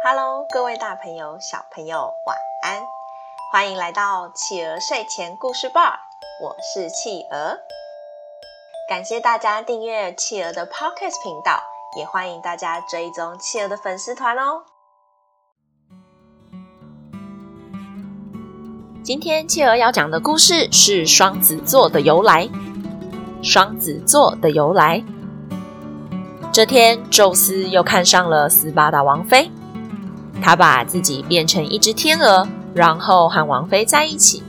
Hello，各位大朋友、小朋友，晚安！欢迎来到企鹅睡前故事吧，我是企鹅。感谢大家订阅企鹅的 Podcast 频道，也欢迎大家追踪企鹅的粉丝团哦。今天企鹅要讲的故事是双子座的由来。双子座的由来。这天，宙斯又看上了斯巴达王妃，他把自己变成一只天鹅，然后和王妃在一起。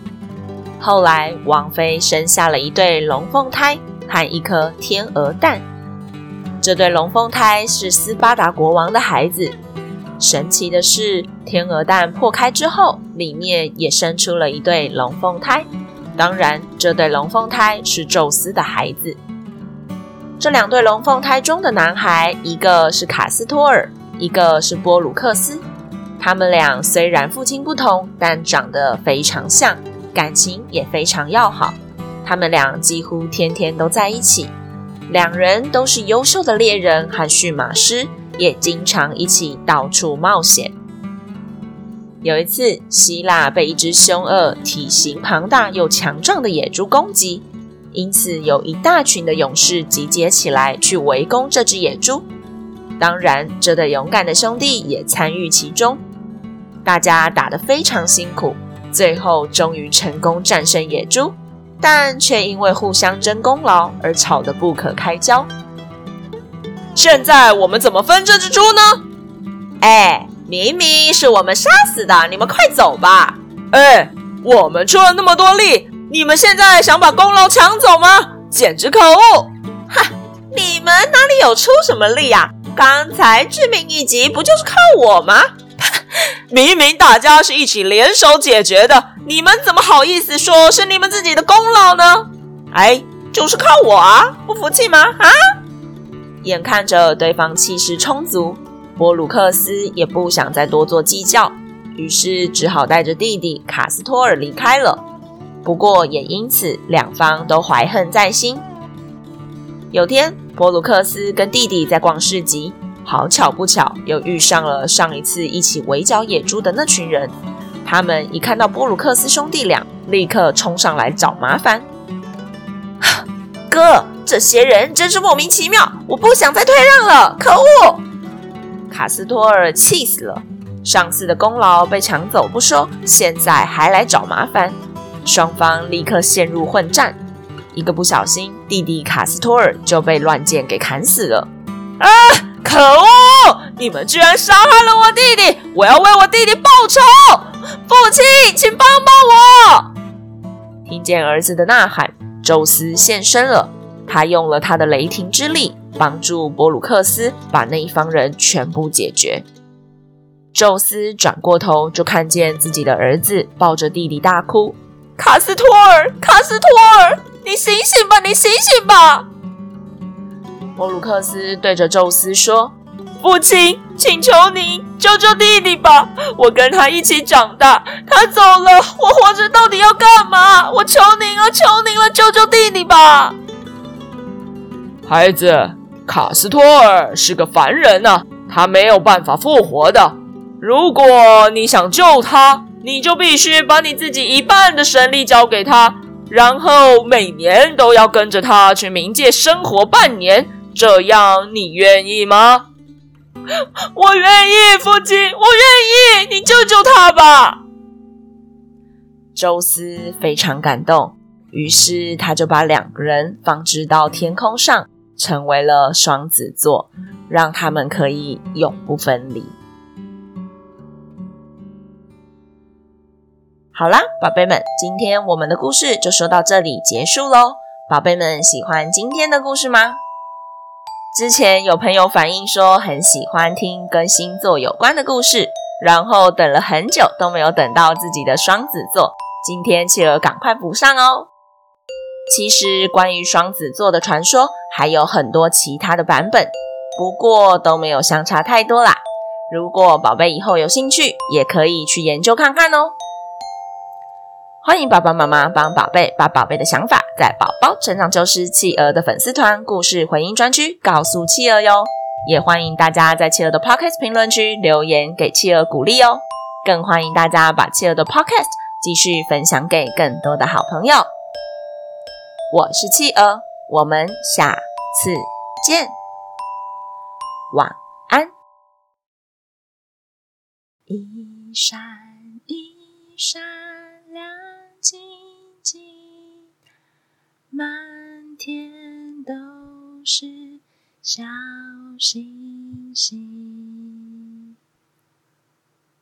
后来，王妃生下了一对龙凤胎和一颗天鹅蛋。这对龙凤胎是斯巴达国王的孩子。神奇的是，天鹅蛋破开之后，里面也生出了一对龙凤胎。当然，这对龙凤胎是宙斯的孩子。这两对龙凤胎中的男孩，一个是卡斯托尔，一个是波鲁克斯。他们俩虽然父亲不同，但长得非常像，感情也非常要好。他们俩几乎天天都在一起。两人都是优秀的猎人和驯马师，也经常一起到处冒险。有一次，希腊被一只凶恶、体型庞大又强壮的野猪攻击，因此有一大群的勇士集结起来去围攻这只野猪。当然，这对勇敢的兄弟也参与其中。大家打得非常辛苦，最后终于成功战胜野猪，但却因为互相争功劳而吵得不可开交。现在我们怎么分这只猪呢？哎。明明是我们杀死的，你们快走吧！哎，我们出了那么多力，你们现在想把功劳抢走吗？简直可恶！哈，你们哪里有出什么力呀？刚才致命一击不就是靠我吗？明明大家是一起联手解决的，你们怎么好意思说是你们自己的功劳呢？哎，就是靠我啊！不服气吗？啊！眼看着对方气势充足。波鲁克斯也不想再多做计较，于是只好带着弟弟卡斯托尔离开了。不过也因此两方都怀恨在心。有天，波鲁克斯跟弟弟在逛市集，好巧不巧又遇上了上一次一起围剿野猪的那群人。他们一看到波鲁克斯兄弟俩，立刻冲上来找麻烦。哥，这些人真是莫名其妙，我不想再退让了，可恶！卡斯托尔气死了，上次的功劳被抢走不说，现在还来找麻烦。双方立刻陷入混战，一个不小心，弟弟卡斯托尔就被乱箭给砍死了。啊！可恶！你们居然杀害了我弟弟！我要为我弟弟报仇！父亲，请帮帮我！听见儿子的呐喊，宙斯现身了。他用了他的雷霆之力，帮助波鲁克斯把那一方人全部解决。宙斯转过头，就看见自己的儿子抱着弟弟大哭：“卡斯托尔，卡斯托尔，你醒醒吧，你醒醒吧！”波鲁克斯对着宙斯说：“父亲，请求您救救弟弟吧！我跟他一起长大，他走了，我活着到底要干嘛？我求您了，求您了，救救弟弟吧！”孩子，卡斯托尔是个凡人呐，他没有办法复活的。如果你想救他，你就必须把你自己一半的神力交给他，然后每年都要跟着他去冥界生活半年。这样你愿意吗？我愿意，父亲，我愿意，你救救他吧。宙斯非常感动，于是他就把两个人放置到天空上。成为了双子座，让他们可以永不分离。好啦，宝贝们，今天我们的故事就说到这里结束喽。宝贝们喜欢今天的故事吗？之前有朋友反映说很喜欢听跟星座有关的故事，然后等了很久都没有等到自己的双子座，今天企鹅赶快补上哦。其实关于双子座的传说还有很多其他的版本，不过都没有相差太多啦。如果宝贝以后有兴趣，也可以去研究看看哦。欢迎爸爸妈妈帮宝贝把宝贝的想法在宝宝成长就是企鹅的粉丝团故事回音专区告诉企鹅哟。也欢迎大家在企鹅的 Podcast 评论区留言给企鹅鼓励哦。更欢迎大家把企鹅的 Podcast 继续分享给更多的好朋友。我是企鹅，我们下次见，晚安。一闪一闪小星星。